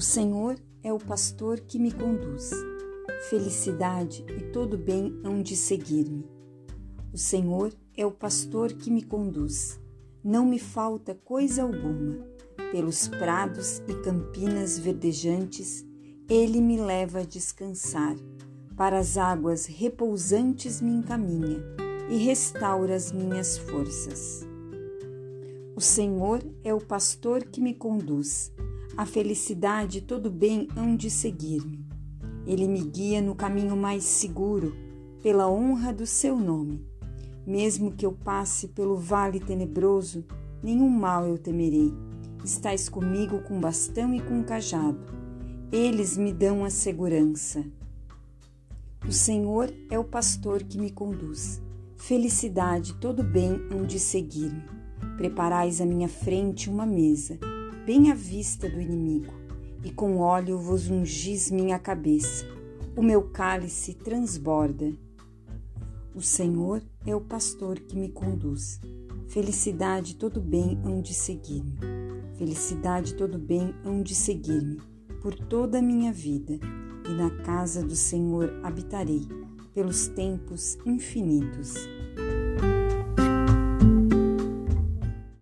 O Senhor é o pastor que me conduz. Felicidade e todo bem hão de seguir-me. O Senhor é o pastor que me conduz. Não me falta coisa alguma. Pelos prados e campinas verdejantes, ele me leva a descansar. Para as águas repousantes me encaminha e restaura as minhas forças. O Senhor é o pastor que me conduz. A felicidade e todo bem hão de seguir-me. Ele me guia no caminho mais seguro, pela honra do seu nome. Mesmo que eu passe pelo vale tenebroso, nenhum mal eu temerei. Estás comigo com bastão e com cajado. Eles me dão a segurança. O Senhor é o pastor que me conduz. Felicidade, todo bem hão de seguir-me. Preparais à minha frente uma mesa bem à vista do inimigo, e com óleo vos ungis minha cabeça. O meu cálice transborda. O Senhor é o pastor que me conduz. Felicidade todo bem hão de seguir-me. Felicidade todo bem hão de seguir-me por toda a minha vida, e na casa do Senhor habitarei pelos tempos infinitos.